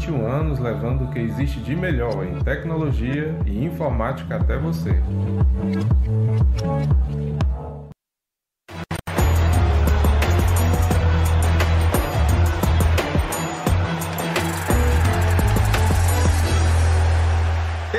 21 anos levando o que existe de melhor em tecnologia e informática até você.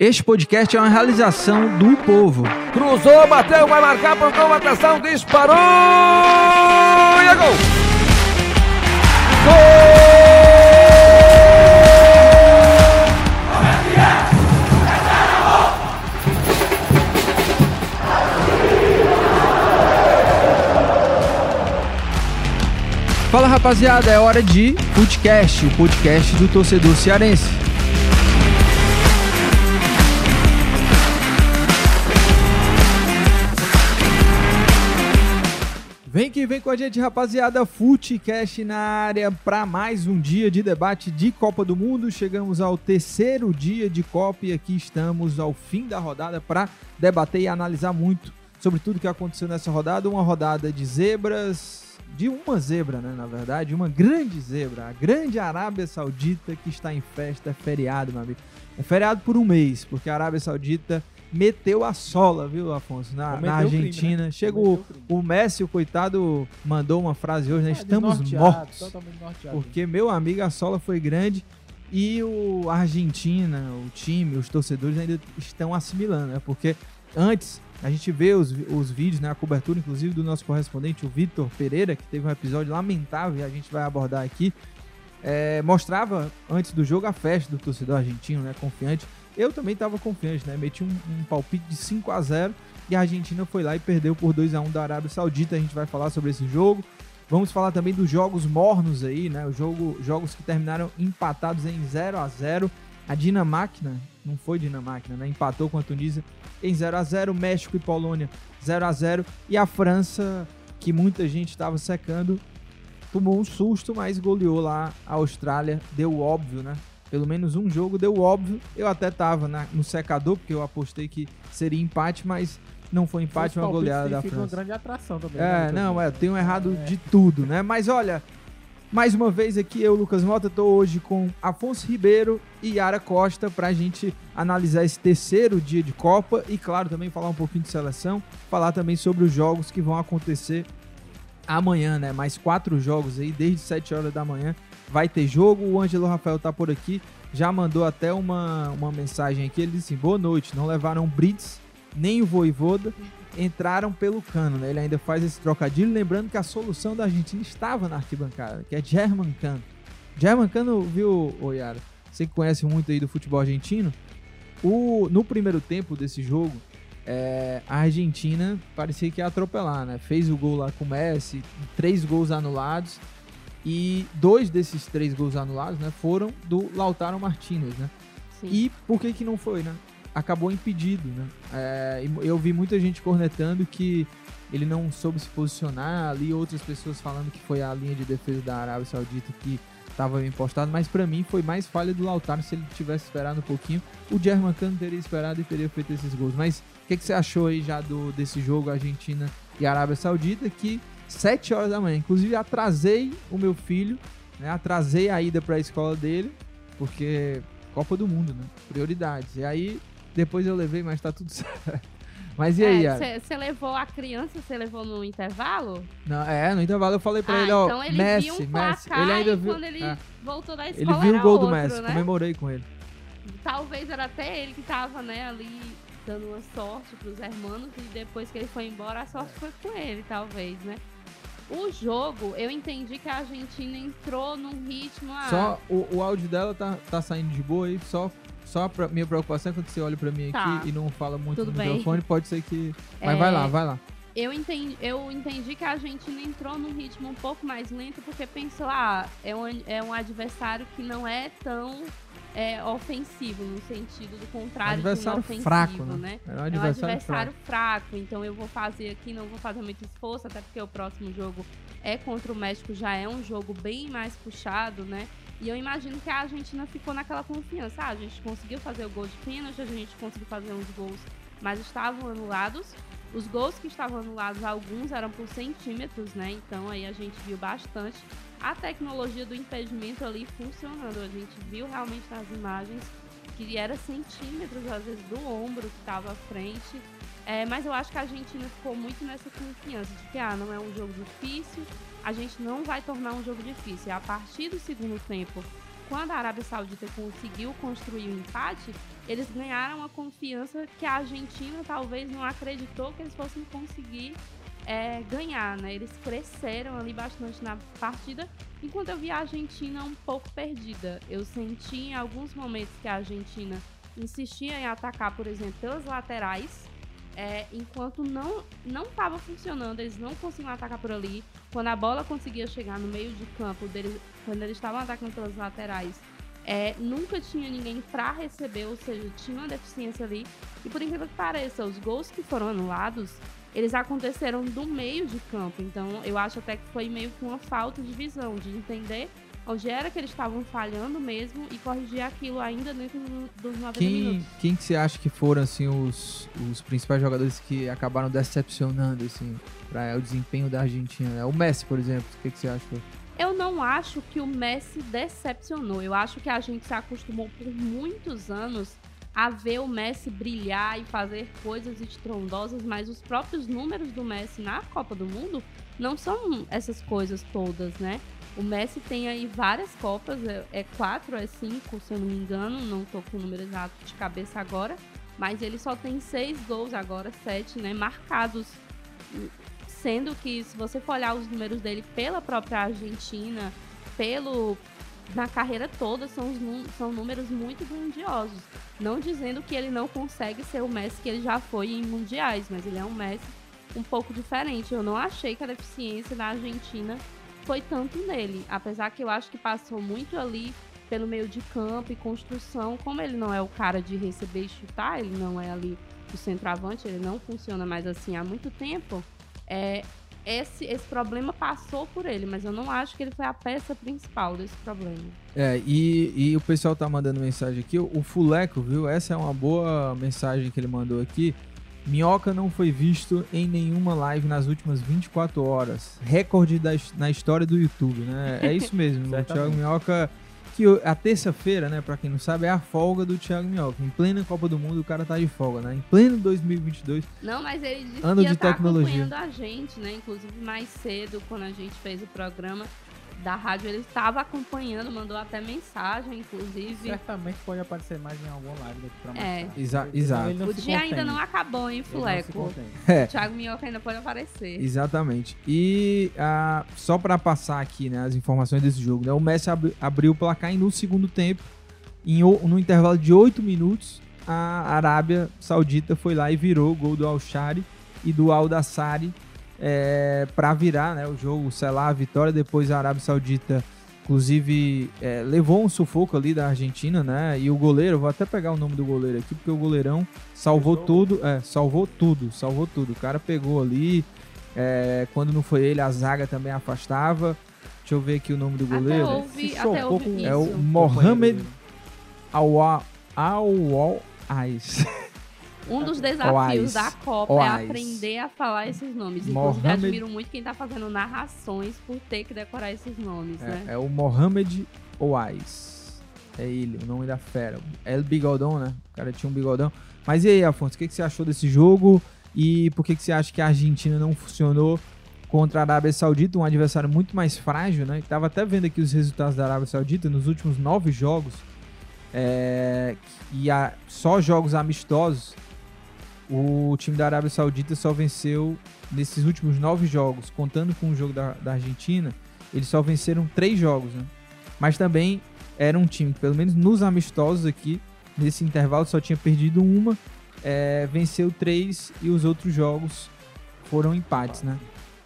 Este podcast é uma realização do povo. Cruzou, bateu, vai marcar, pontou, atenção, disparou! E é gol! Fala rapaziada, é hora de Footcast, o podcast do torcedor cearense. Vem que vem com a gente, rapaziada. Footcast na área para mais um dia de debate de Copa do Mundo. Chegamos ao terceiro dia de Copa e aqui estamos ao fim da rodada para debater e analisar muito sobre tudo que aconteceu nessa rodada. Uma rodada de zebras, de uma zebra, né? Na verdade, uma grande zebra, a grande Arábia Saudita que está em festa, é feriado, meu amigo. É feriado por um mês, porque a Arábia Saudita meteu a sola, viu, Afonso, na, na o crime, Argentina. né? Chega o, o Messi, o coitado, mandou uma frase hoje, né? Ah, Estamos mortos. Porque, meu amigo, a sola foi grande e o Argentina, o time, os torcedores ainda estão assimilando, né? Porque antes a gente vê os, os vídeos, né? A cobertura, inclusive, do nosso correspondente, o Vitor Pereira, que teve um episódio lamentável e a gente vai abordar aqui. é, mostrava antes do jogo a festa do torcedor argentino, né? Confiante. Eu também estava confiante, né? Meti um, um palpite de 5 a 0 e a Argentina foi lá e perdeu por 2 a 1 da Arábia Saudita. A gente vai falar sobre esse jogo. Vamos falar também dos jogos mornos aí, né? O jogo, jogos que terminaram empatados em 0 a 0 A Dinamarca, não foi Dinamarca, né? Empatou com a Tunísia em 0 a 0 México e Polônia 0 a 0 E a França, que muita gente estava secando, tomou um susto, mas goleou lá a Austrália. Deu óbvio, né? Pelo menos um jogo deu óbvio. Eu até tava na- no secador, porque eu apostei que seria empate, mas não foi empate, Os uma goleada da França. uma grande atração também. É, né, não, Lucas? é, tenho errado de tudo, né? Mas olha, mais uma vez aqui eu, Lucas Mota, tô hoje com Afonso Ribeiro e Yara Costa pra gente analisar esse terceiro dia de Copa e, claro, também falar um pouquinho de seleção, falar também sobre os jogos que vão acontecer amanhã, né? Mais quatro jogos aí, desde 7 horas da manhã vai ter jogo. O Ângelo Rafael tá por aqui, já mandou até uma, uma mensagem aqui. Ele disse: assim, boa noite, não levaram Brits nem o Voivoda, entraram pelo cano, né? Ele ainda faz esse trocadilho, lembrando que a solução da Argentina estava na arquibancada, que é German Cano. German Cano, viu, Oyara? Você que conhece muito aí do futebol argentino, o, no primeiro tempo desse jogo, é, a Argentina parecia que ia atropelar, né? Fez o gol lá com o Messi, três gols anulados. E dois desses três gols anulados, né, foram do Lautaro Martinez, né? E por que que não foi, né? Acabou impedido, né? É, eu vi muita gente cornetando que ele não soube se posicionar ali, outras pessoas falando que foi a linha de defesa da Arábia Saudita que estava bem postado, mas pra mim foi mais falha do Lautaro se ele tivesse esperado um pouquinho. O German Cano teria esperado e teria feito esses gols. Mas o que, que você achou aí já do, desse jogo Argentina e Arábia Saudita que 7 horas da manhã. Inclusive, atrasei o meu filho, né? Atrasei a ida para a escola dele, porque Copa do Mundo, né? Prioridades. E aí, depois eu levei, mas tá tudo certo. Mas e aí, Yara? Você levou a criança, você levou no intervalo? Não, é, no intervalo eu falei pra ah, ele, ó, então ele Messi, viu um Messi. Ele ainda viu. quando ele é. voltou da Ele escola viu o gol do outro, Messi, né? comemorei com ele. Talvez era até ele que tava, né, ali dando uma sorte pros hermanos e depois que ele foi embora, a sorte foi com ele, talvez, né? O jogo, eu entendi que a Argentina entrou num ritmo... Ah, Só o, o áudio dela tá, tá saindo de boa aí, só. Só pra minha preocupação é quando você olha pra mim Tá. aqui e não fala muito Tudo no bem. microfone, pode ser que. Mas É, vai lá, vai lá. Eu entendi, eu entendi que a Argentina entrou num ritmo um pouco mais lento porque pensou, ah, é um, é um adversário que não é tão é, ofensivo, no sentido do contrário Adversário de inofensivo, fraco, né? né? É um É um adversário adversário fraco. então eu vou fazer aqui, não vou fazer muito esforço, até porque o próximo jogo é contra o México, já é um jogo bem mais puxado, né? E eu imagino que a Argentina ficou naquela confiança. Ah, a gente conseguiu fazer o gol de pênalti, a gente conseguiu fazer uns gols, mas estavam anulados. Os gols que estavam anulados, alguns eram por centímetros, né? Então aí a gente viu bastante a tecnologia do impedimento ali funcionando. A gente viu realmente nas imagens que era centímetros, às vezes, do ombro que estava à frente. É, mas eu acho que a Argentina ficou muito nessa confiança de que ah, não é um jogo difícil, a gente não vai tornar um jogo difícil. E a partir do segundo tempo, quando a Arábia Saudita conseguiu construir o empate, eles ganharam a confiança que a Argentina talvez não acreditou que eles fossem conseguir é, ganhar, né? Eles cresceram ali bastante na partida, enquanto eu vi a Argentina um pouco perdida. Eu senti em alguns momentos que a Argentina insistia em atacar, por exemplo, pelas laterais, é, enquanto não não estava funcionando, eles não conseguiam atacar por ali. Quando a bola conseguia chegar no meio de campo deles, quando eles estavam atacando pelas laterais, é, nunca tinha ninguém para receber, ou seja, tinha uma deficiência ali. E por incrível que pareça, os gols que foram anulados, eles aconteceram do meio de campo. Então eu acho até que foi meio que uma falta de visão, de entender onde era que eles estavam falhando mesmo e corrigir aquilo ainda dentro do- dos 90 Quem, minutos. quem que você acha que foram assim os, os principais jogadores que acabaram decepcionando assim para o desempenho da Argentina? né? O Messi, por exemplo, o que, que você acha? Eu não acho que o Messi decepcionou. Eu acho que a gente se acostumou por muitos anos a ver o Messi brilhar e fazer coisas estrondosas, mas os próprios números do Messi na Copa do Mundo não são essas coisas todas, né? O Messi tem aí várias Copas, é, é quatro, é cinco, se eu não me engano, não tô com o número exato de cabeça agora, mas ele só tem seis gols agora, sete, né, marcados sendo que se você for olhar os números dele pela própria Argentina, pelo na carreira toda são, são números muito grandiosos. Não dizendo que ele não consegue ser o Messi que ele já foi em mundiais, mas ele é um Messi um pouco diferente. Eu não achei que a deficiência da Argentina foi tanto nele, apesar que eu acho que passou muito ali pelo meio de campo e construção. Como ele não é o cara de receber e chutar, ele não é ali o centroavante, ele não funciona mais assim há muito tempo. É, esse, esse problema passou por ele, mas eu não acho que ele foi a peça principal desse problema. É, e, e o pessoal tá mandando mensagem aqui. O Fuleco, viu? Essa é uma boa mensagem que ele mandou aqui. Minhoca não foi visto em nenhuma live nas últimas 24 horas. Recorde da, na história do YouTube, né? É isso mesmo. o Thiago Minhoca que a terça-feira, né, para quem não sabe, é a folga do Thiago Minhoca. Em plena Copa do Mundo, o cara tá de folga, né? Em pleno 2022. Não, mas ele disse ano que ia de tá tecnologia. acompanhando a gente, né? Inclusive mais cedo, quando a gente fez o programa da rádio, ele estava acompanhando, mandou até mensagem, inclusive. Certamente pode aparecer mais em alguma live daqui pra mais É. tarde. Exa- Porque exato. ele não O dia ainda não acabou, hein, Fuleco? É. O Thiago Minhoca ainda pode aparecer. Exatamente. E ah, só para passar aqui né, as informações desse jogo, né, o Messi abri- abriu o placar e no segundo tempo, em, no intervalo de 8 minutos, a Arábia Saudita foi lá e virou o gol do Al-Shari e do Al-Dassari para virar né, o jogo, selar a vitória. Depois a Arábia Saudita, inclusive, é, levou um sufoco ali da Argentina, né? E o goleiro, vou até pegar o nome do goleiro aqui, porque o goleirão salvou tudo, é, salvou tudo, salvou tudo. O cara pegou ali, é, quando não foi ele, a zaga também afastava. Deixa eu ver aqui o nome do goleiro. Até Se até É o. Mohamed Awal Awal Ais. Um dos desafios Oais. da Copa Oais. é aprender a falar esses nomes. Inclusive, Mohamed- admiro muito quem tá fazendo narrações por ter que decorar esses nomes, né? É, é o Mohamed Oais. É ele, o nome da fera. El Bigodão, né? O cara tinha um bigodão. Mas e aí, Afonso, o que, que você achou desse jogo? E por que, que você acha que a Argentina não funcionou contra a Arábia Saudita, um adversário muito mais frágil, né? Tava até vendo aqui os resultados da Arábia Saudita nos últimos nove jogos. É, e a, só jogos amistosos. O time da Arábia Saudita só venceu nesses últimos nove jogos, contando com o jogo da, da Argentina, eles só venceram três jogos, né? Mas também era um time que, pelo menos nos amistosos aqui, nesse intervalo, só tinha perdido uma, é, venceu três e os outros jogos foram empates, né?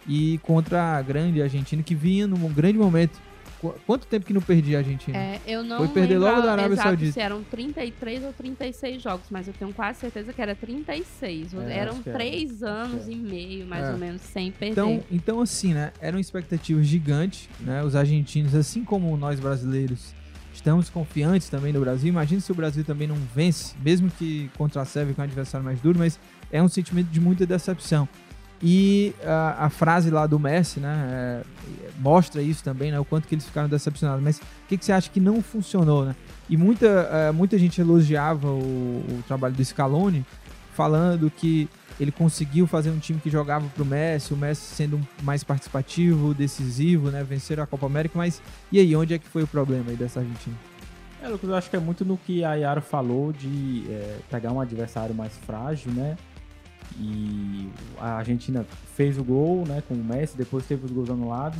E contra a grande Argentina, que vinha num grande momento. Qu- Quanto tempo que não perdia a Argentina? É, eu não Foi perder logo da Arábia exato Saudita. se eram 33 ou 36 jogos, mas eu tenho quase certeza que era 36. É, eram que era. três anos que e meio, mais É. ou menos, sem perder. Então, então assim, né? Era uma expectativa gigante, né? Os argentinos, assim como nós brasileiros, estamos confiantes também no Brasil. Imagina se o Brasil também não vence, mesmo que contra a Sérvia com um adversário mais duro, mas é um sentimento de muita decepção. E a, a frase lá do Messi, né? é, mostra isso também, né? O quanto que eles ficaram decepcionados. Mas o que, que você acha que não funcionou, né? E muita, é, muita gente elogiava o, o trabalho do Scaloni, falando que ele conseguiu fazer um time que jogava pro Messi, o Messi sendo mais participativo, decisivo, né? Venceram a Copa América, mas e aí, onde é que foi o problema aí dessa Argentina? É, Lucas, eu acho que é muito no que a Yara falou de é, pegar um adversário mais frágil, né? E a Argentina fez o gol, né, com o Messi, depois teve os gols anulados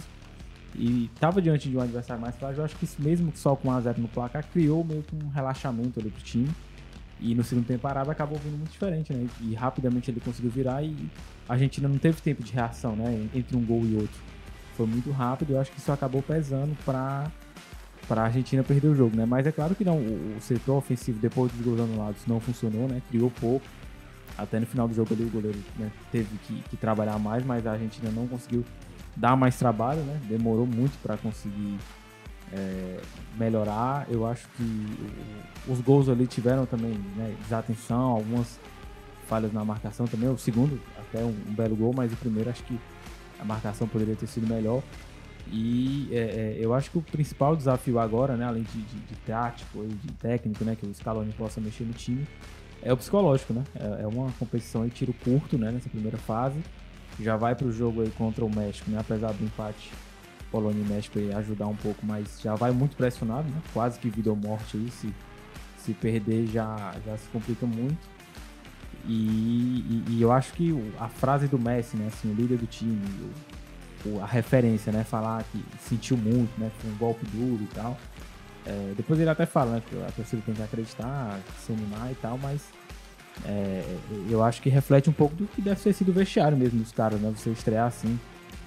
e estava diante de um adversário mais frágil. Eu acho que isso mesmo só com 1x0 no placar criou meio que um relaxamento ali pro time. E no segundo tempo Arábia acabou vindo muito diferente, né? E rapidamente ele conseguiu virar e a Argentina não teve tempo de reação, né? Entre um gol e outro. Foi muito rápido eu acho que isso acabou pesando para para a Argentina perder o jogo, né? Mas é claro que não, o setor ofensivo depois dos gols anulados não funcionou, né? Criou pouco. Até no final do jogo ali o goleiro né, teve que, que trabalhar mais, mas a Argentina não conseguiu dar mais trabalho, né? Demorou muito para conseguir é, melhorar. Eu acho que os gols ali tiveram também né, desatenção, algumas falhas na marcação também. O segundo, até um, um belo gol, mas o primeiro acho que a marcação poderia ter sido melhor. E é, é, eu acho que o principal desafio agora, né, além de, de, de tático e de técnico, né, que o Scaloni possa mexer no time, é o psicológico, né? É, é uma competição de tiro curto, né, nessa primeira fase. Já vai para o jogo aí contra o México, né, apesar do empate Polônia e México aí ajudar um pouco, mas já vai muito pressionado, né? Quase que vida ou morte aí, se, se perder já, já se complica muito. E, e- e eu acho que a frase do Messi, né, assim, o líder do time, o- a referência, né, falar que sentiu muito, né, foi um golpe duro e tal. É, depois ele até fala, né, que a torcida tem que acreditar, se animar e tal, mas é, eu acho que reflete um pouco do que deve ter sido o vestiário mesmo dos caras, né, você estrear assim,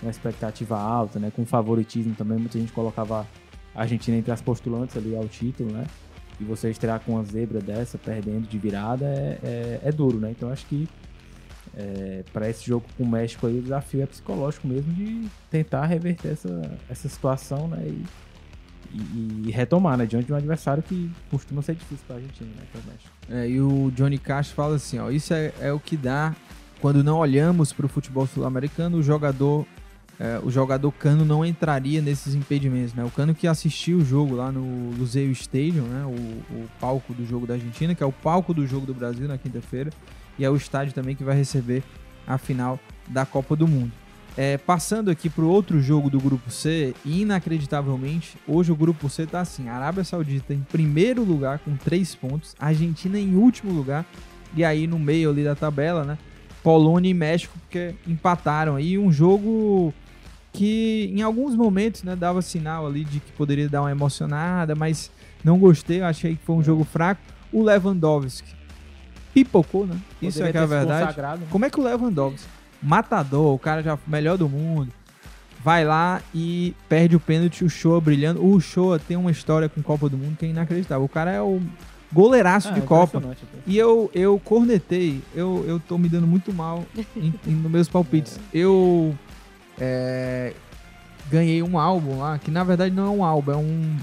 uma expectativa alta, né, com favoritismo também, muita gente colocava a Argentina entre as postulantes ali ao título, né? E você estrear com uma zebra dessa, perdendo de virada, é, é, é duro, né? Então acho que é, para esse jogo com o México aí, o desafio é psicológico mesmo de tentar reverter essa, essa situação, né? E, e, e retomar, né? Diante de um adversário que costuma ser difícil para a Argentina, né? É o México. É, e o Johnny Cash fala assim, ó, isso é, é o que dá quando não olhamos para o futebol sul-americano, o jogador é, o jogador Cano não entraria nesses impedimentos, né? O Cano que assistiu o jogo lá no Luzeio Stadium, né? O, o, palco do jogo da Argentina, que é o palco do jogo do Brasil na quinta-feira, e é o estádio também que vai receber a final da Copa do Mundo. É, passando aqui para o outro jogo do Grupo C, inacreditavelmente, hoje o Grupo C está assim: Arábia Saudita em primeiro lugar com três pontos, Argentina em último lugar, e aí no meio ali da tabela, né? Polônia e México, porque empataram aí um jogo que em alguns momentos né, dava sinal ali de que poderia dar uma emocionada, mas não gostei, achei que foi um jogo fraco. O Lewandowski pipocou, né? Isso é que é a verdade. Né? Como é que o Lewandowski, matador, o cara já melhor do mundo, vai lá e perde o pênalti, o Show brilhando. O Show tem uma história com Copa do Mundo que é inacreditável. O cara é o goleiraço ah, de é Copa. E eu, eu cornetei, eu, eu tô me dando muito mal em, em, nos meus palpites. Eu é, ganhei um álbum lá, que na verdade não é um álbum, é um,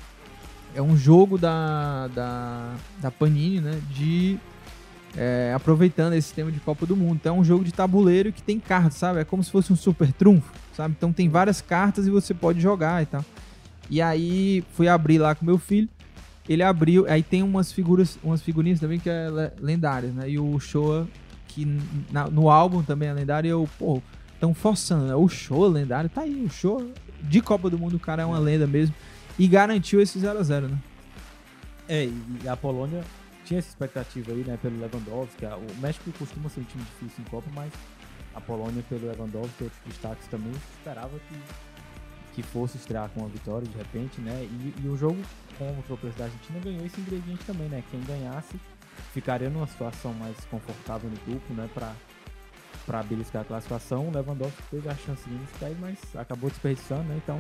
é um jogo da, da, da Panini, né? De. É, aproveitando esse tema de Copa do Mundo. Então é um jogo de tabuleiro que tem cartas, sabe? É como se fosse um super trunfo, sabe? Então tem várias cartas e você pode jogar e tal. E aí fui abrir lá com meu filho. Ele abriu, aí tem umas figuras, umas figurinhas também que é lendárias, né? E o Showa, que na, no álbum também é lendário, eu, pô, estão forçando, né? O show lendário tá aí, o show de Copa do Mundo, o cara é uma lenda mesmo. E garantiu esse 0x0, né? É, e a Polônia tinha essa expectativa aí, né, pelo Lewandowski. O México costuma ser um time difícil em Copa, mas a Polônia, pelo Lewandowski outros destaques também, esperava que, que fosse estrear com uma vitória de repente, né? E, e o jogo contra o preço da Argentina ganhou esse ingrediente também, né? Quem ganhasse ficaria numa situação mais confortável no grupo, né? Pra para beliscar a classificação. O Lewandowski teve a chance de iniciar, mas acabou desperdiçando, né? Então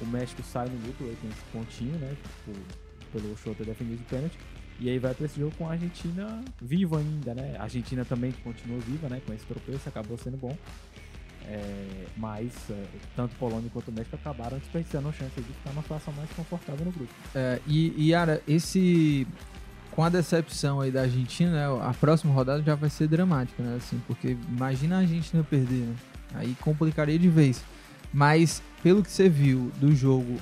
o México sai no lucro aí com esse pontinho, né? Tipo, pelo ter defendido o pênalti. E aí vai para esse jogo com a Argentina viva ainda, né? A Argentina também continua viva, né? Com esse tropeço, acabou sendo bom. É, mas é, tanto Polônia quanto México acabaram desperdiçando a chance de ficar numa situação mais confortável no grupo. É, e, Yara, esse com a decepção aí da Argentina, né, a próxima rodada já vai ser dramática, né? Assim, porque imagina a Argentina perder, né? Aí complicaria de vez. Mas pelo que você viu do jogo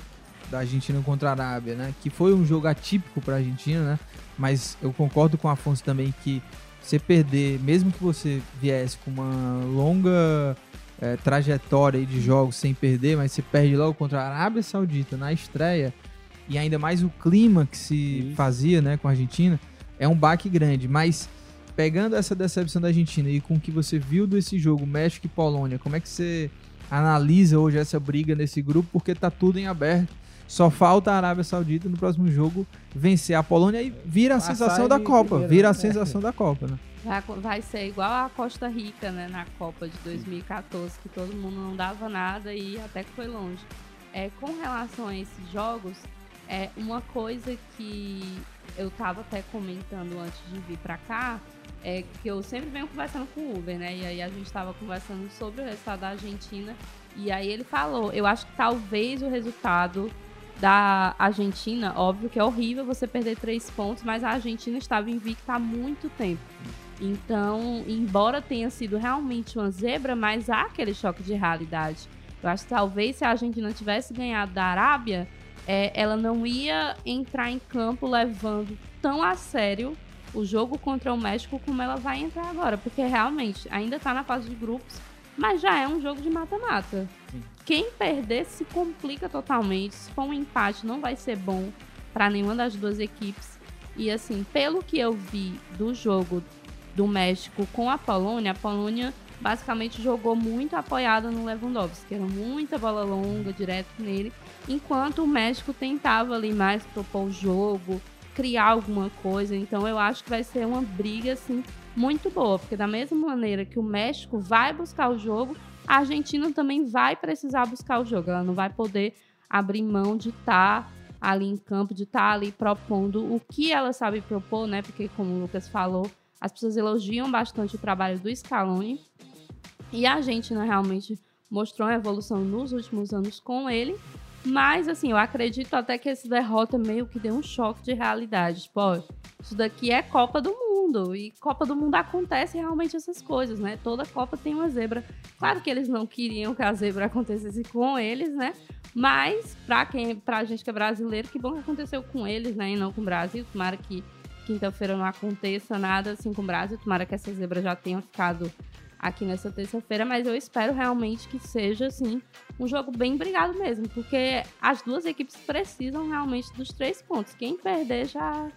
da Argentina contra a Arábia, né? Que foi um jogo atípico para Argentina, né? Mas eu concordo com o Afonso também que você perder, mesmo que você viesse com uma longa é, trajetória de jogos sem perder, mas você perde logo contra a Arábia Saudita na estreia, e ainda mais o clima que se Isso. fazia né, com a Argentina, é um baque grande. Mas pegando essa decepção da Argentina e com o que você viu desse jogo, México e Polônia, como é que você analisa hoje essa briga nesse grupo? Porque tá tudo em aberto. Só falta a Arábia Saudita no próximo jogo vencer a Polônia e vira a Passar sensação da Copa. Vira a né? sensação da Copa, né? Vai, vai ser igual a Costa Rica, né? Na Copa de 2014, que todo mundo não dava nada e até que foi longe. É, com relação a esses jogos, é uma coisa que eu tava até comentando antes de vir para cá, é que eu sempre venho conversando com o Uber, né? E aí a gente tava conversando sobre o resultado da Argentina. E aí ele falou, eu acho que talvez o resultado da Argentina, óbvio que é horrível você perder três pontos, mas a Argentina estava invicta há muito tempo. Então, embora tenha sido realmente uma zebra, mas há aquele choque de realidade. Eu acho que talvez se a Argentina tivesse ganhado da Arábia, é, ela não ia entrar em campo levando tão a sério o jogo contra o México como ela vai entrar agora, porque realmente ainda está na fase de grupos, mas já é um jogo de mata-mata. Quem perder se complica totalmente. Se for um empate, não vai ser bom para nenhuma das duas equipes. E assim, pelo que eu vi do jogo do México com a Polônia, a Polônia basicamente jogou muito apoiada no Lewandowski, era muita bola longa direto nele, enquanto o México tentava ali mais propor o jogo, criar alguma coisa. Então eu acho que vai ser uma briga assim muito boa, porque da mesma maneira que o México vai buscar o jogo, a Argentina também vai precisar buscar o jogo. Ela não vai poder abrir mão de estar tá ali em campo, de estar ali propondo o que ela sabe propor, né? Porque, como o Lucas falou, as pessoas elogiam bastante o trabalho do Scaloni. E a Argentina realmente mostrou uma evolução nos últimos anos com ele. Mas, assim, eu acredito até que essa derrota meio que deu um choque de realidade. Tipo, ó, isso daqui é Copa do Mundo. E Copa do Mundo acontece realmente essas coisas, né? Toda Copa tem uma zebra. Claro que eles não queriam que a zebra acontecesse com eles, né? Mas, pra, quem, pra gente que é brasileiro, que bom que aconteceu com eles, né? E não com o Brasil. Tomara que quinta-feira não aconteça nada assim com o Brasil. Tomara que essa zebra já tenha ficado aqui nessa terça-feira, mas eu espero realmente que seja assim um jogo bem brigado mesmo, porque as duas equipes precisam realmente dos três pontos. Quem perder já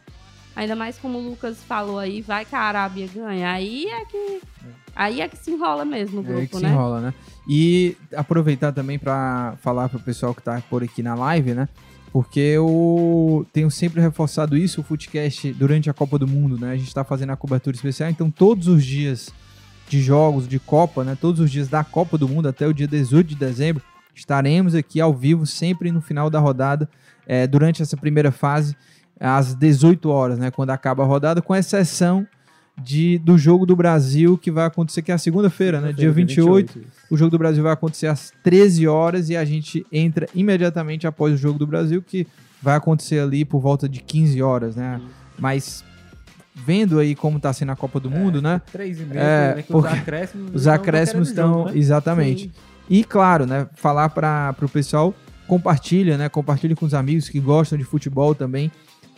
Ainda mais como o Lucas falou aí, vai que a Arábia ganha. Aí é que. Aí é que se enrola mesmo o grupo, é aí que né? se enrola, né? E aproveitar também para falar pro pessoal que tá por aqui na live, né? Porque eu tenho sempre reforçado isso, o Footcast, durante a Copa do Mundo, né? A gente tá fazendo a cobertura especial, então todos os dias de jogos de Copa, né? Todos os dias da Copa do Mundo até o dia 18 de dezembro, estaremos aqui ao vivo, sempre no final da rodada, é, durante essa primeira fase, às 18 horas, né? Quando acaba a rodada, com exceção de, do jogo do Brasil, que vai acontecer, que é a segunda-feira, né? Dia 28. 28, o jogo do Brasil vai acontecer às 13 horas e a gente entra imediatamente após o jogo do Brasil, que vai acontecer ali por volta de 15 horas, né? Mas vendo aí como tá sendo a Copa do Mundo, né? Três e meio, É, né, que porque os acréscimos os não acréscimos estão né? exatamente. Sim. E claro, né, falar para o pessoal compartilha, né? Compartilhe com os amigos que gostam de futebol também.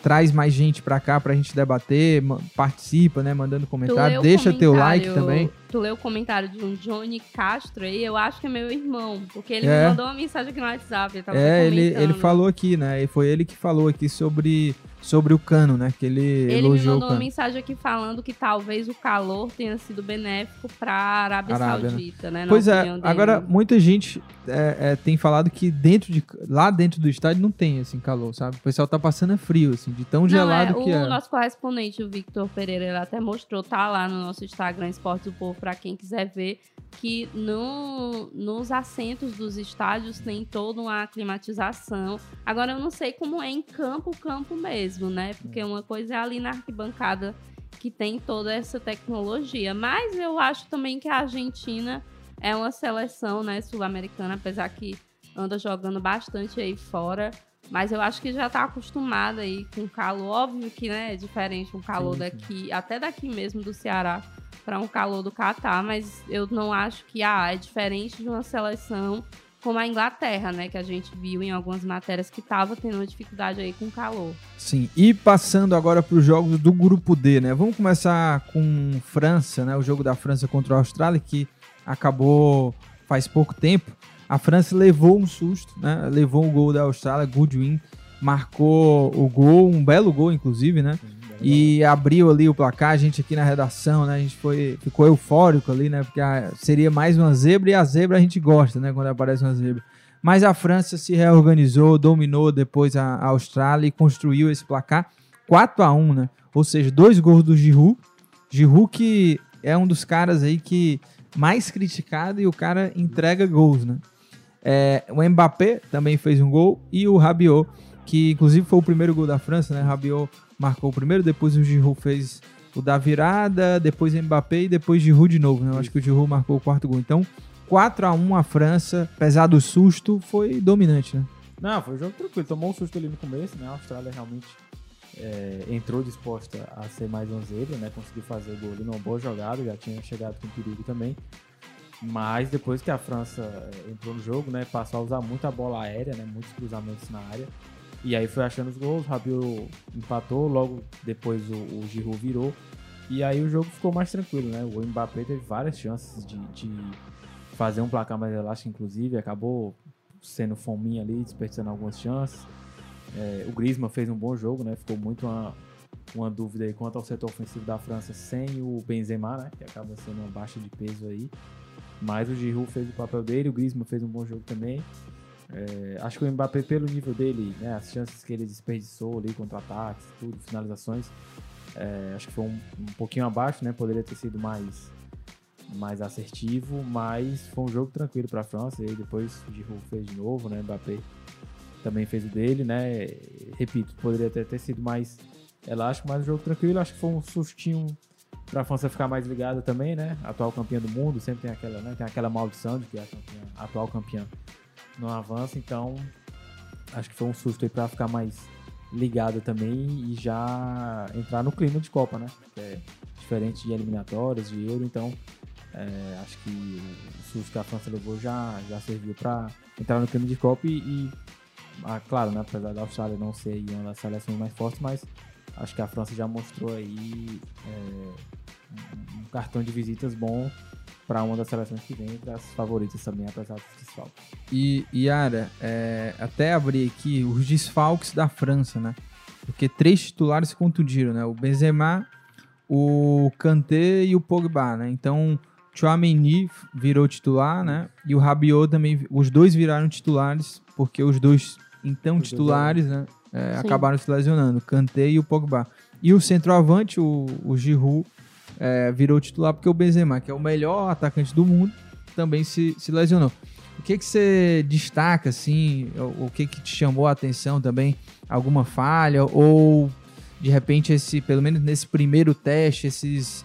Traz mais gente pra cá pra gente debater, participa, né, mandando comentário, deixa teu like comentário- também. Tu leu o comentário de um Johnny Castro aí, eu acho que é meu irmão, porque ele É. me mandou uma mensagem aqui no WhatsApp. É, ele, ele falou aqui, né? E foi ele que falou aqui sobre, sobre o cano, né? Que ele, Ele me o mandou uma mensagem aqui falando que talvez o calor tenha sido benéfico pra Arábia, Arábia, né? Saudita, né? na Pois é, dele. agora muita gente é, é, tem falado que dentro de, lá dentro do estádio não tem assim calor, sabe? O pessoal tá passando frio, assim, de tão Não, gelado é, que o é. nosso correspondente, o Victor Pereira, ele até mostrou, tá lá no nosso Instagram Esportes do Povo, pra quem quiser ver, que no, nos assentos dos estádios tem toda uma climatização. Agora, eu não sei como é em campo, campo mesmo, né? Porque uma coisa é ali na arquibancada que tem toda essa tecnologia. Mas eu acho também que a Argentina é uma seleção, né, sul-americana, apesar que anda jogando bastante aí fora. Mas eu acho que já tá acostumada aí com o calor. Óbvio que, né, é diferente um calor Sim, sim. daqui, até daqui mesmo do Ceará, para um calor do Catar. Mas eu não acho que ah, é diferente de uma seleção como a Inglaterra, né, que a gente viu em algumas matérias que tava tendo uma dificuldade aí com o calor. Sim, e passando agora para os jogos do grupo D, né? Vamos começar com França, né? O jogo da França contra a Austrália, que acabou faz pouco tempo. A França levou um susto, né? Levou o gol da Austrália, Goodwin marcou o gol, um belo gol, inclusive, né? E abriu ali o placar, a gente aqui na redação, né? A gente foi, ficou eufórico ali, né? Porque a- seria mais uma zebra e a zebra a gente gosta, né? Quando aparece uma zebra. Mas a França se reorganizou, dominou depois a, a Austrália e construiu esse placar 4 a 1 né? Ou seja, dois gols do Giroud. Giroud que é um dos caras aí que mais criticado e o cara entrega gols, né? É, o Mbappé também fez um gol e o Rabiot, que inclusive foi o primeiro gol da França, né? Rabiot marcou o primeiro, depois o Giroud fez o da virada, depois Mbappé e depois Giroud de novo, né? Eu acho que o Giroud marcou o quarto gol. Então, 4 a 1 a França, apesar do susto, foi dominante, né? Não, foi um jogo tranquilo. Tomou um susto ali no começo, né? A Austrália realmente é, entrou disposta a ser mais uma zebra, né? Conseguiu fazer o gol ali numa boa jogada, já tinha chegado com perigo também. Mas depois que a França é, entrou no jogo, né? Passou a usar muita bola aérea, né? Muitos cruzamentos na área. E aí foi achando os gols, Rabiot empatou, logo depois o, o Giroud virou. E aí o jogo ficou mais tranquilo, né? O Mbappé teve várias chances de, de fazer um placar mais elástico, inclusive, acabou sendo fominha ali, desperdiçando algumas chances. É, o Griezmann fez um bom jogo, né? Ficou muito uma, uma dúvida aí quanto ao setor ofensivo da França sem o Benzema, né? Que acaba sendo uma baixa de peso aí. Mas o Giroud fez o papel dele, o Griezmann fez um bom jogo também. É, acho que o Mbappé, pelo nível dele, né, as chances que ele desperdiçou ali, contra-ataques, tudo, finalizações, é, acho que foi um, um pouquinho abaixo, né? Poderia ter sido mais, mais assertivo, mas foi um jogo tranquilo para a França. E depois o Giroud fez de novo, né? Mbappé também fez o dele, né? Repito, poderia ter, ter sido mais elástico, mas um jogo tranquilo. Acho que foi um sustinho para a França ficar mais ligada também, né? Atual campeã do mundo, sempre tem aquela, né? Tem aquela maldição de que a, campeã, a atual campeã não avança, então acho que foi um susto aí para ficar mais ligada também e já entrar no clima de Copa, né? Que é diferente de eliminatórias, de Euro, então é, acho que o susto que a França levou já, já serviu para entrar no clima de Copa e, e ah, claro, né, apesar da Austrália não ser uma das seleções mais fortes, mas acho que a França já mostrou aí é, um cartão de visitas bom para uma das seleções que vem, para as favoritas também, apesar dos desfalques. E, Yara, é, até abrir aqui os desfalques da França, né? Porque três titulares se contundiram, né? O Benzema, o Kanté e o Pogba, né? Então, Chouameni virou titular, né? E o Rabiot também, os dois viraram titulares, porque os dois então os titulares, dois, né? É, acabaram se lesionando, Kanté e o Pogba. E o centroavante, o, o Giroud, é, virou titular porque o Benzema, que é o melhor atacante do mundo, também se, se lesionou. O que que você destaca, assim, o, o que que te chamou a atenção também? Alguma falha ou, de repente, esse, pelo menos nesse primeiro teste, esses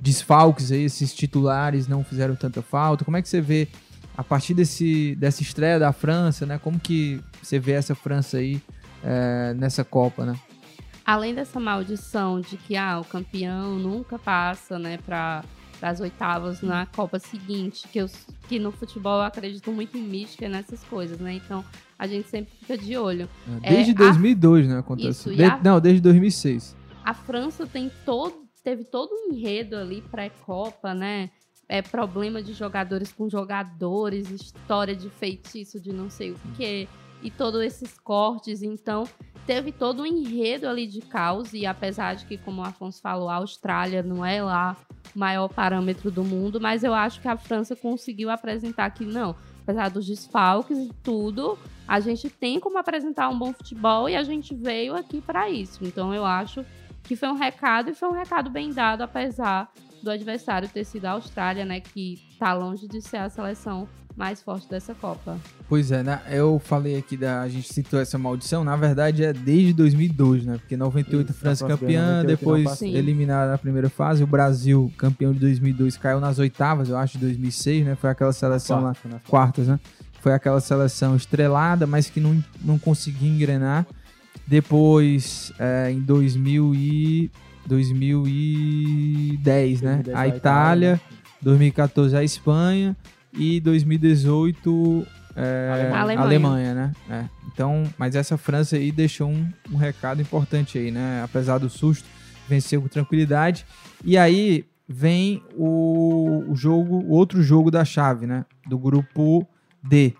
desfalques aí, esses titulares não fizeram tanta falta? Como é que você vê a partir desse, dessa estreia da França, né? Como que você vê essa França aí é, nessa Copa, né? Além dessa maldição de que ah, o campeão nunca passa, né, para as oitavas na Copa seguinte, que, eu, que no futebol eu acredito muito em mística nessas coisas, né? Então a gente sempre fica de olho. É, desde é, 2002, a... né? Acontece. Isso, de... a... Não, desde 2006. A França tem todo, teve todo um enredo ali pré-Copa, né? É problema de jogadores com jogadores, história de feitiço de não sei o quê, e todos esses cortes. Então, teve todo um enredo ali de caos, e apesar de que, como o Afonso falou, a Austrália não é lá o maior parâmetro do mundo, mas eu acho que a França conseguiu apresentar que não, apesar dos desfalques e tudo, a gente tem como apresentar um bom futebol e a gente veio aqui para isso. Então eu acho que foi um recado e foi um recado bem dado, apesar do adversário ter sido a Austrália, né, que tá longe de ser a seleção mais forte dessa Copa. Pois é, né? Eu falei aqui da. A gente citou essa maldição, na verdade é desde 2002, né? Porque 98 Isso, França campeã, 98 depois eliminada na primeira fase. O Brasil, campeão de 2002, caiu nas oitavas, eu acho, de 2006, né? Foi aquela seleção quarta, lá. Né? Quartas, né? Foi aquela seleção estrelada, mas que não, não conseguia engrenar. Depois, é, em 2000 e 2010, né? A Itália, 2014 a Espanha e 2018 é, Alemanha. Alemanha, né? É. Então, mas essa França aí deixou um, um, recado importante aí, né? Apesar do susto, venceu com tranquilidade. E aí vem o, o jogo, o outro jogo da chave, né? Do grupo D,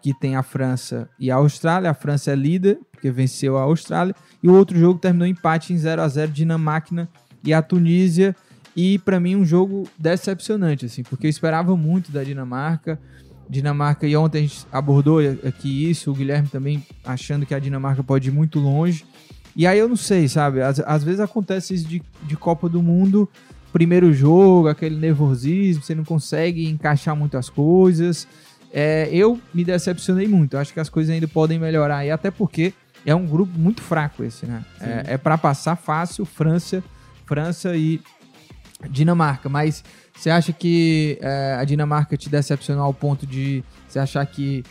que tem a França e a Austrália. A França é líder, porque venceu a Austrália. E o outro jogo terminou empate em 0 a 0 Dinamarca e a Tunísia e para mim um jogo decepcionante, assim, porque eu esperava muito da Dinamarca. Dinamarca, e ontem a gente abordou aqui isso, o Guilherme também achando que a Dinamarca pode ir muito longe. E aí eu não sei, sabe? Às, às vezes acontece isso de, de Copa do Mundo, primeiro jogo, aquele nervosismo, você não consegue encaixar muitas coisas. É, eu me decepcionei muito, acho que as coisas ainda podem melhorar, e até porque é um grupo muito fraco esse, né? Sim. É, é para passar fácil França, França e Dinamarca, mas você acha que é, a Dinamarca te decepcionou ao ponto de você achar que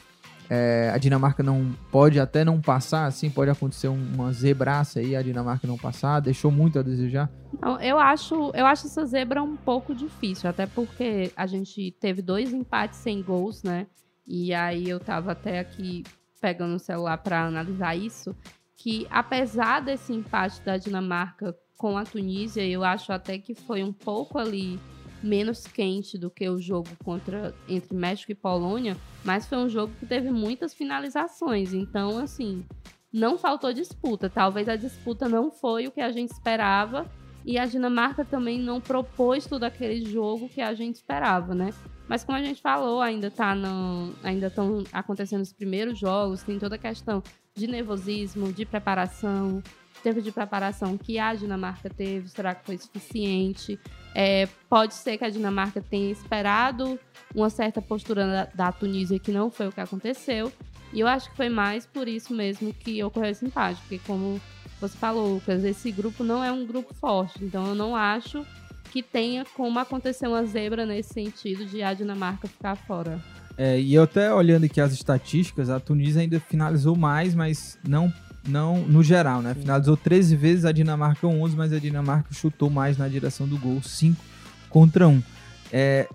é, a Dinamarca não pode até não passar, assim, pode acontecer uma zebraça aí, a Dinamarca não passar, deixou muito a desejar? Não, eu acho, eu acho essa zebra um pouco difícil, até porque a gente teve dois empates sem gols, né? E aí eu tava até aqui pegando o celular para analisar isso, que apesar desse empate da Dinamarca com a Tunísia, eu acho até que foi um pouco ali menos quente do que o jogo contra entre México e Polônia, mas foi um jogo que teve muitas finalizações. Então, assim, não faltou disputa. Talvez a disputa não foi o que a gente esperava e a Dinamarca também não propôs todo aquele jogo que a gente esperava, né? Mas como a gente falou, ainda tá no, ainda estão acontecendo os primeiros jogos, tem toda a questão de nervosismo, de preparação, tempo de preparação que a Dinamarca teve, será que foi suficiente? É, pode ser que a Dinamarca tenha esperado uma certa postura da, da Tunísia, que não foi o que aconteceu. E eu acho que foi mais por isso mesmo que ocorreu esse empate, porque como você falou, Lucas, esse grupo não é um grupo forte. Então eu não acho que tenha como acontecer uma zebra nesse sentido de a Dinamarca ficar fora. É, e eu até olhando aqui as estatísticas, a Tunísia ainda finalizou mais, mas não não no geral, né? Finalizou 13 vezes, a Dinamarca 11, mas a Dinamarca chutou mais na direção do gol, 5 contra 1. É,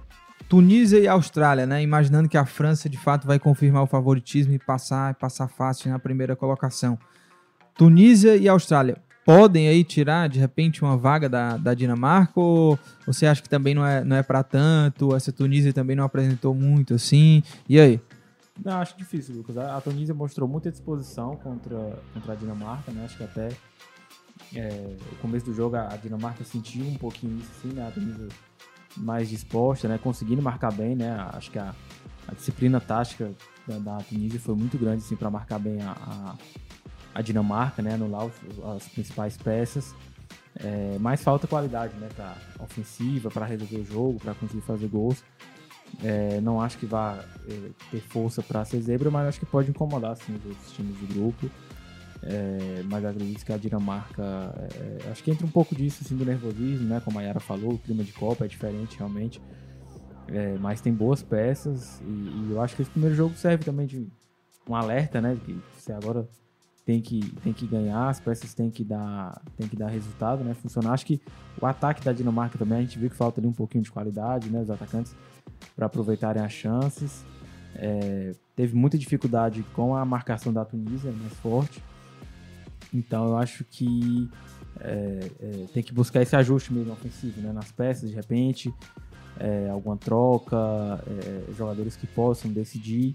Tunísia e Austrália, né? Imaginando que a França de fato vai confirmar o favoritismo e passar, passar fácil na primeira colocação. Tunísia e Austrália podem aí tirar de repente uma vaga da, da Dinamarca ou você acha que também não é, não é para tanto? Essa Tunísia também não apresentou muito assim? E aí? Não, acho difícil, Lucas. A, Tunísia mostrou muita disposição contra, contra a Dinamarca, né? Acho que até é, o começo do jogo a, Dinamarca sentiu um pouquinho isso, assim, né? A Tunísia mais disposta, né? Conseguindo marcar bem, né? Acho que a, a disciplina tática da, da Tunísia foi muito grande, assim, para marcar bem a, a, a, Dinamarca, né? Anular as principais peças. É, mais falta qualidade, né? Pra ofensiva, para resolver o jogo, para conseguir fazer gols. É, não acho que vá é, ter força para ser zebra, mas acho que pode incomodar sim os outros times do grupo. É, mas acredito que a Dinamarca, é, acho que entra um pouco disso assim, do nervosismo, né? Como a Yara falou, o clima de Copa é diferente realmente. É, mas tem boas peças e, e, eu acho que esse primeiro jogo serve também de um alerta, né? Que você agora tem que, tem que ganhar, as peças têm que dar, tem que dar resultado, né? Funcionar. Acho que o ataque da Dinamarca também a gente viu que falta ali um pouquinho de qualidade, né? Os atacantes para aproveitarem as chances. É, teve muita dificuldade com a marcação da Tunísia, mais forte. Então eu acho que é, é, tem que buscar esse ajuste mesmo ofensivo, né? Nas peças, de repente, é, alguma troca, é, jogadores que possam decidir.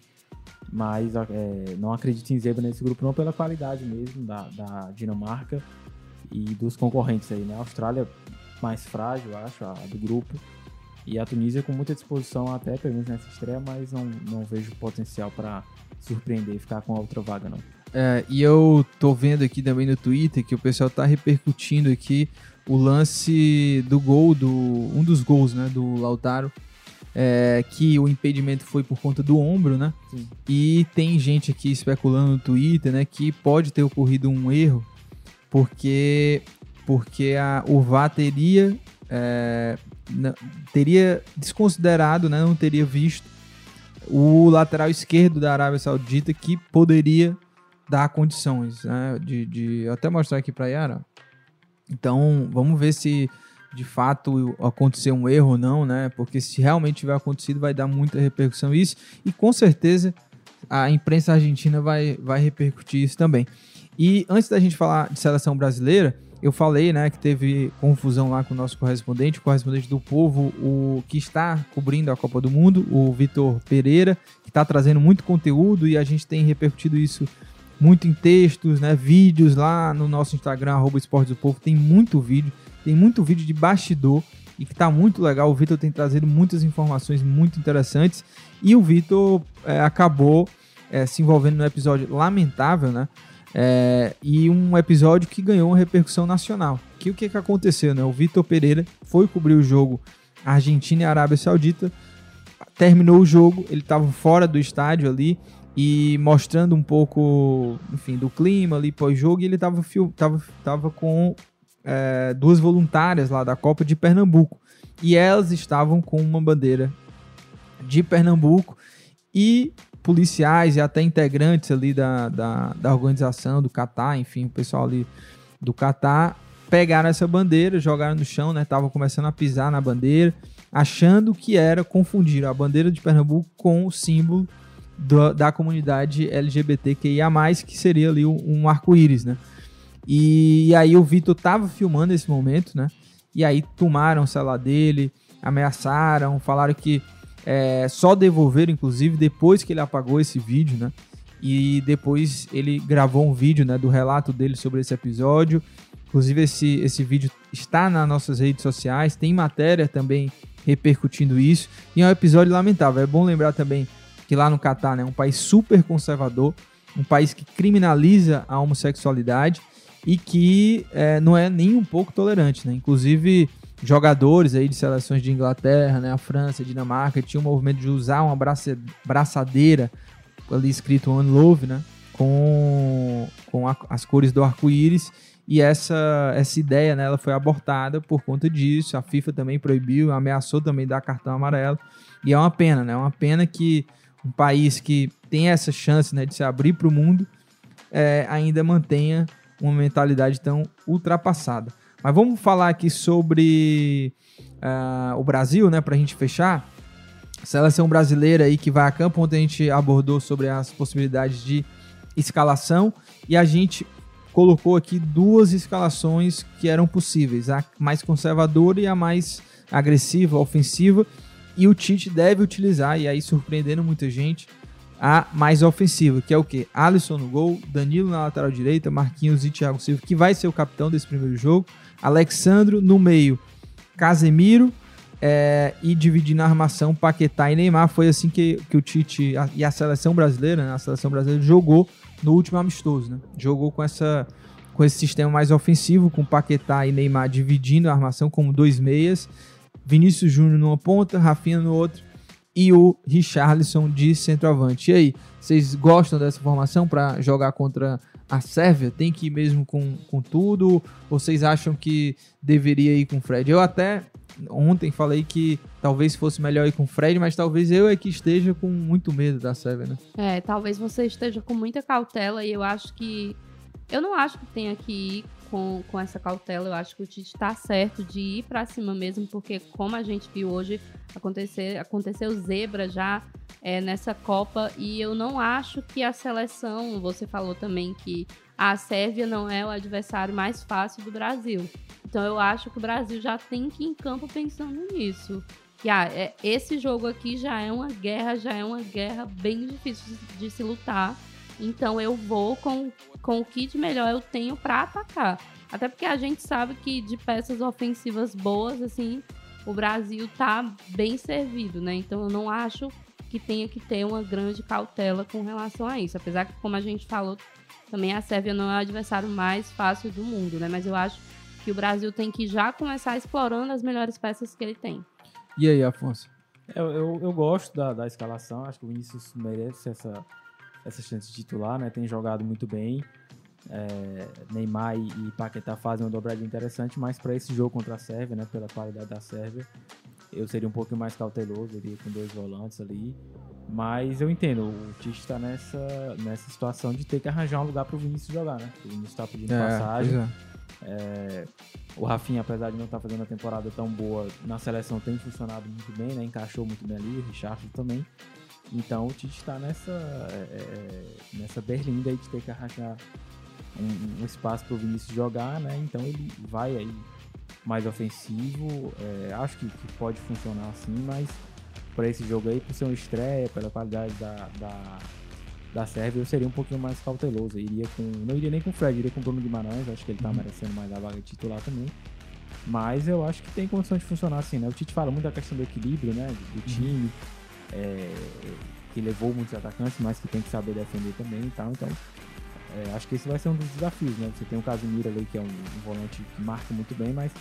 Mas é, não acredito em zebra nesse grupo não pela qualidade mesmo da, da Dinamarca e dos concorrentes aí, né? A Austrália mais frágil, acho, a do grupo. E a Tunísia com muita disposição até, pelo menos nessa estreia, mas não, não vejo potencial para surpreender e ficar com a outra vaga, não. É, e eu tô vendo aqui também no Twitter que o pessoal tá repercutindo aqui o lance do gol, do um dos gols, né, do Lautaro, é, que o impedimento foi por conta do ombro, né? Sim. E tem gente aqui especulando no Twitter, né, que pode ter ocorrido um erro, porque porque a, o VAR teria é, não, teria desconsiderado, né, não teria visto o lateral esquerdo da Arábia Saudita que poderia dar condições, né, de, de até mostrar aqui para Yara. Então, vamos ver se de fato aconteceu um erro ou não, né? Porque se realmente tiver acontecido, vai dar muita repercussão isso e com certeza a imprensa argentina vai, vai repercutir isso também. E antes da gente falar de seleção brasileira, eu falei, né, que teve confusão lá com o nosso correspondente, o correspondente do Povo, o que está cobrindo a Copa do Mundo, o Vitor Pereira, que está trazendo muito conteúdo e a gente tem repercutido isso muito em textos, né, vídeos lá no nosso Instagram, arroba Esportes do Povo, tem muito vídeo, tem muito vídeo de bastidor e que está muito legal. O Vitor tem trazido muitas informações muito interessantes e o Vitor é, acabou é, se envolvendo no episódio lamentável, né? É, e um episódio que ganhou uma repercussão nacional. Que o que, que aconteceu, né? O Vitor Pereira foi cobrir o jogo Argentina e Arábia Saudita, terminou o jogo, ele estava fora do estádio ali e mostrando um pouco, enfim, do clima ali pós-jogo, e ele estava tava, tava com é, duas voluntárias lá da Copa de Pernambuco. E elas estavam com uma bandeira de Pernambuco e policiais e até integrantes ali da, da, da organização, do Catar, enfim, o pessoal ali do Catar, pegaram essa bandeira, jogaram no chão, né? Estavam começando a pisar na bandeira, achando que era confundir a bandeira de Pernambuco com o símbolo do, da comunidade LGBTQIA, que seria ali um arco-íris, né? E, e, aí o Vitor tava filmando esse momento, né? E aí tomaram o celular dele, ameaçaram, falaram que é, só devolver, inclusive, depois que ele apagou esse vídeo, né? E depois ele gravou um vídeo né, do relato dele sobre esse episódio. Inclusive, esse, esse vídeo está nas nossas redes sociais, tem matéria também repercutindo isso. E é um episódio lamentável. É bom lembrar também que lá no Catar, né, um país super conservador, um país que criminaliza a homossexualidade e que é, não é nem um pouco tolerante, né? Inclusive, jogadores aí de seleções de Inglaterra, né, a França, a Dinamarca, tinha um movimento de usar uma braça, braçadeira ali escrito One Love, né? Com, com a- as cores do arco-íris. E essa, essa ideia, né, ela foi abortada por conta disso. A FIFA também proibiu, ameaçou também dar cartão amarelo. E é uma pena, né? É uma pena que um país que tem essa chance né, de se abrir para o mundo é, ainda mantenha uma mentalidade tão ultrapassada. Mas vamos falar aqui sobre ah, o Brasil, né, para a gente fechar. Seleção brasileira aí que vai a campo, ontem a gente abordou sobre as possibilidades de escalação e a gente colocou aqui duas escalações que eram possíveis, a mais conservadora e a mais agressiva, ofensiva, e o Tite deve utilizar, e aí surpreendendo muita gente, a mais ofensiva, que é o que? Alisson no gol, Danilo na lateral direita, Marquinhos e Thiago Silva, que vai ser o capitão desse primeiro jogo, Alexandro no meio, Casemiro, é, e dividindo a armação Paquetá e Neymar. Foi assim que, que o Tite a- e a seleção brasileira, né, a seleção brasileira jogou no último amistoso, né? Jogou com essa com esse sistema mais ofensivo, com Paquetá e Neymar dividindo a armação como dois meias, Vinícius Júnior numa ponta, Rafinha no outro e o Richarlison de centroavante. E aí, vocês gostam dessa formação para jogar contra a Sérvia? Tem que ir mesmo com, com tudo? Ou vocês acham que deveria ir com o Fred? Eu até ontem falei que talvez fosse melhor ir com o Fred, mas talvez eu é que esteja com muito medo da Sérvia, né? É, talvez você esteja com muita cautela e eu acho que. Eu não acho que tenha que ir com, com essa cautela. Eu acho que o Tite tá certo de ir pra cima mesmo, porque como a gente viu hoje acontecer, aconteceu zebra já é, nessa Copa e eu não acho que a seleção. Você falou também que a Sérvia não é o adversário mais fácil do Brasil. Então eu acho que o Brasil já tem que ir em campo pensando nisso. Que ah, é, esse jogo aqui já é uma guerra, já é uma guerra bem difícil de, de se lutar. Então eu vou com, com o que de melhor eu tenho para atacar. Até porque a gente sabe que de peças ofensivas boas, assim, o Brasil tá bem servido, né? Então eu não acho que tenha que ter uma grande cautela com relação a isso. Apesar que, como a gente falou, também a Sérvia não é o adversário mais fácil do mundo, né? Mas eu acho que o Brasil tem que já começar explorando as melhores peças que ele tem. E aí, Afonso? Eu, eu, eu gosto da, da escalação, acho que o Vinícius merece essa, essa chance de titular, né? Tem jogado muito bem. É, Neymar e, Paquetá fazem uma dobradinha interessante, mas para esse jogo contra a Sérvia, né? Pela qualidade da Sérvia, eu seria um pouquinho mais cauteloso, iria com dois volantes ali. Mas eu entendo, o Tite está nessa, nessa situação de ter que arranjar um lugar para o Vinícius jogar, né? O Vinícius está pedindo É, passagem. pois É, o Rafinha, apesar de não estar fazendo uma temporada tão boa na seleção, tem funcionado muito bem, né? Encaixou muito bem ali, o Richard também. Então o Tite está nessa, é, é, nessa berlinda aí de ter que arranjar um, um espaço para o Vinícius jogar, né? Então ele vai aí mais ofensivo. é, acho que, que pode funcionar assim, mas para esse jogo aí, por ser uma estreia, pela qualidade da, da, da Sérvia, eu seria um pouquinho mais cauteloso. Eu iria com, não iria nem com o Fred, iria com o Bruno Guimarães. Acho que ele tá Uhum. merecendo mais a vaga de titular também. Mas eu acho que tem condição de funcionar assim, né? O Tite fala muito da questão do equilíbrio, né? Do, do time, é, que levou muitos atacantes, mas que tem que saber defender também e tal. Então, é, acho que esse vai ser um dos desafios, né? Você tem o Casemiro ali, que é um, um volante que marca muito bem, mas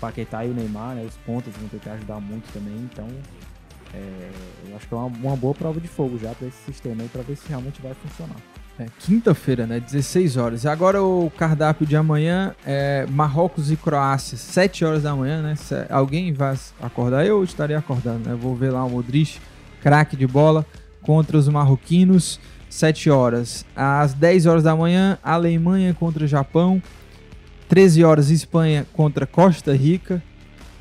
Paquetá e o Neymar, né? Os pontas vão ter que ajudar muito também. Então, é, eu acho que é uma, uma boa prova de fogo já para esse sistema aí, para ver se realmente vai funcionar. É, quinta-feira, né? 16 horas. E agora o cardápio de amanhã é Marrocos e Croácia, 7 horas da manhã, né? Se alguém vai acordar? Eu estaria acordando, né? Vou ver lá o Modric, craque de bola, contra os marroquinos, 7 horas. Às 10 horas da manhã, Alemanha contra o Japão. 13 horas, Espanha contra Costa Rica.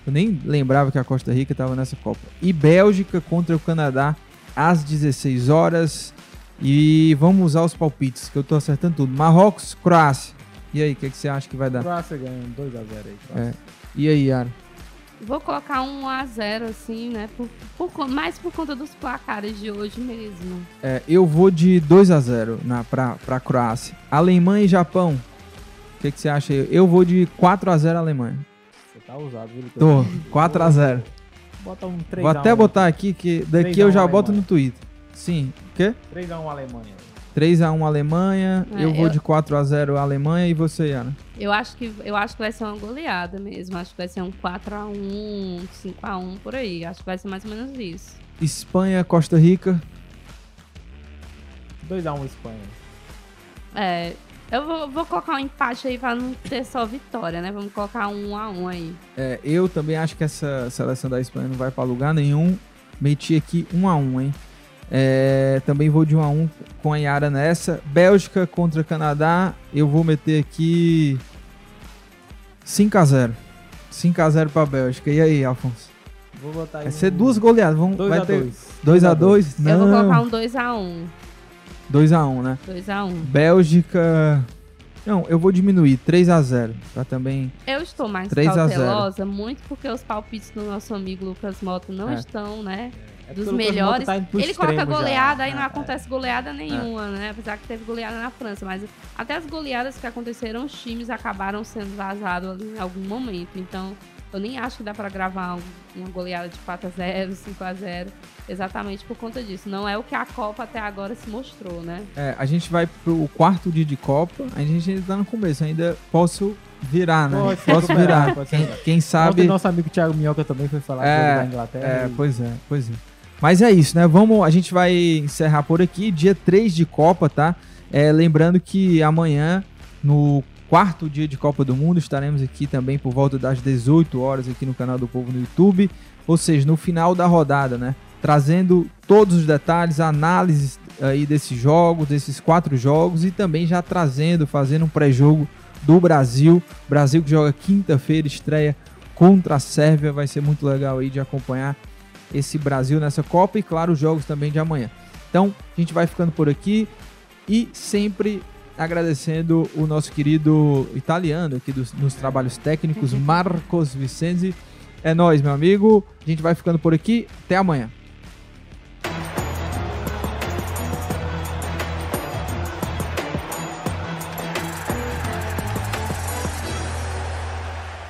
Eu nem lembrava que a Costa Rica estava nessa Copa. E Bélgica contra o Canadá às 16 horas. E vamos usar os palpites, que eu tô acertando tudo. Marrocos, Croácia. E aí, o que, que você acha que vai dar? Croácia ganha 2x0 aí. É. E aí, Yara? Vou colocar um a 0 assim, né? Por, por mais por conta dos placares de hoje mesmo. É, eu vou de 2 a 0 na, pra, pra Croácia. Alemanha e Japão. O que, que você acha aí? Eu vou de 4 a 0 Alemanha. Você tá usado, viu? Tô, 4 a 0 Bota um 3 Vou até botar aqui, que daqui 3 a 1 eu já boto no Twitter. Sim, o quê? 3x1 Alemanha. 3 a 1 Alemanha. É, eu vou eu- de 4 a 0 Alemanha. E você, Yara? Eu acho que eu acho que vai ser uma goleada mesmo. Acho que vai ser um 4 a 1, 5 a 1 por aí. Acho que vai ser mais ou menos isso. Espanha, Costa Rica. 2x1 Espanha. É, eu vou, vou colocar um empate aí pra não ter só vitória, né? Vamos colocar um 1x1 aí. É, eu também acho que essa seleção da Espanha não vai pra lugar nenhum. Meti aqui 1 a 1 hein? É, também vou de 1 a 1 com a Yara nessa. Bélgica contra Canadá, eu vou meter aqui 5 a 0. 5 a 0 pra Bélgica. E aí, Alfonso? Vou botar aí Vai ser um- duas goleadas. Vamos, 2 vai a ter 2. 2 a 2? Eu vou colocar Não. um 2x1. 2 a 1, né? 2x1. Bélgica. Não, eu vou diminuir 3 a 0 pra também Eu estou mais 3 a 0. cautelosa, muito porque os palpites do nosso amigo Lucas Moto não É. estão, né? É dos o Lucas melhores. Tá ele coloca extremo já. goleada, aí não É, é. acontece goleada nenhuma, né? Apesar que teve goleada na França, mas até as goleadas que aconteceram, os times acabaram sendo vazados ali em algum momento. Então, eu nem acho que dá pra gravar um- uma goleada de 4x0, 5x0, exatamente por conta disso. Não é o que a Copa até agora se mostrou, né? É, a gente vai pro quarto dia de Copa, a gente ainda tá no começo, ainda posso virar, né? Pode posso virar. pode Quem, quem Ontem sabe. nosso amigo Thiago Minhoca também foi falar É, sobre a Inglaterra. é, e- pois é, pois é. Mas é isso, né? Vamos, a gente vai encerrar por aqui, dia 3 de Copa, tá? É, lembrando que amanhã, no quarto dia de Copa do Mundo, estaremos aqui também por volta das 18 horas aqui no canal do Povo no YouTube, ou seja, no final da rodada, né? Trazendo todos os detalhes, análises aí desses jogos, desses quatro jogos e também já trazendo, fazendo um pré-jogo do Brasil. Brasil que joga quinta-feira, estreia contra a Sérvia, vai ser muito legal aí de acompanhar esse Brasil nessa Copa e, claro, os jogos também de amanhã. Então, a gente vai ficando por aqui e sempre agradecendo o nosso querido italiano aqui dos, nos trabalhos técnicos, Marcos Vicenzi. É nóis, meu amigo. A gente vai ficando por aqui. Até amanhã.